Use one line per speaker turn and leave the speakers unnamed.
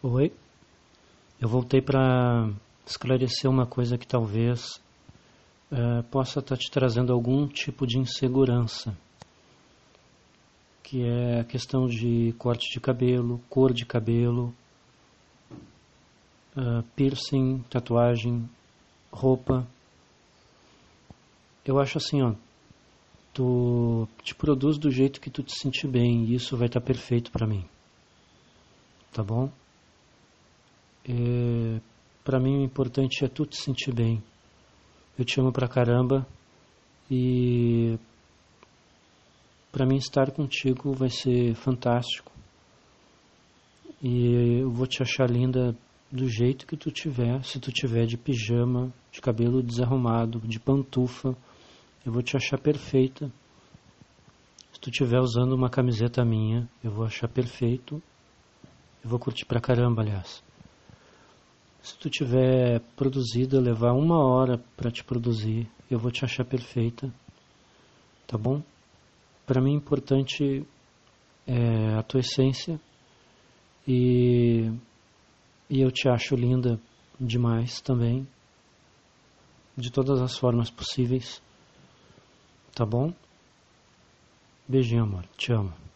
Oi. Eu voltei para esclarecer uma coisa que talvez uh, possa estar tá te trazendo algum tipo de insegurança, que é a questão de corte de cabelo, cor de cabelo, uh, piercing, tatuagem, roupa. Eu acho assim, ó, tu te produz do jeito que tu te sentir bem e isso vai estar tá perfeito para mim. Tá bom? É, para mim o importante é tu te sentir bem. Eu te amo pra caramba e para mim estar contigo vai ser fantástico. E eu vou te achar linda do jeito que tu tiver, se tu tiver de pijama, de cabelo desarrumado, de pantufa, eu vou te achar perfeita. Se tu tiver usando uma camiseta minha, eu vou achar perfeito. Eu vou curtir pra caramba, aliás. Se tu tiver produzido, levar uma hora para te produzir, eu vou te achar perfeita, tá bom? Para mim, importante é a tua essência e, e eu te acho linda demais também, de todas as formas possíveis, tá bom? Beijinho, amor. Te amo.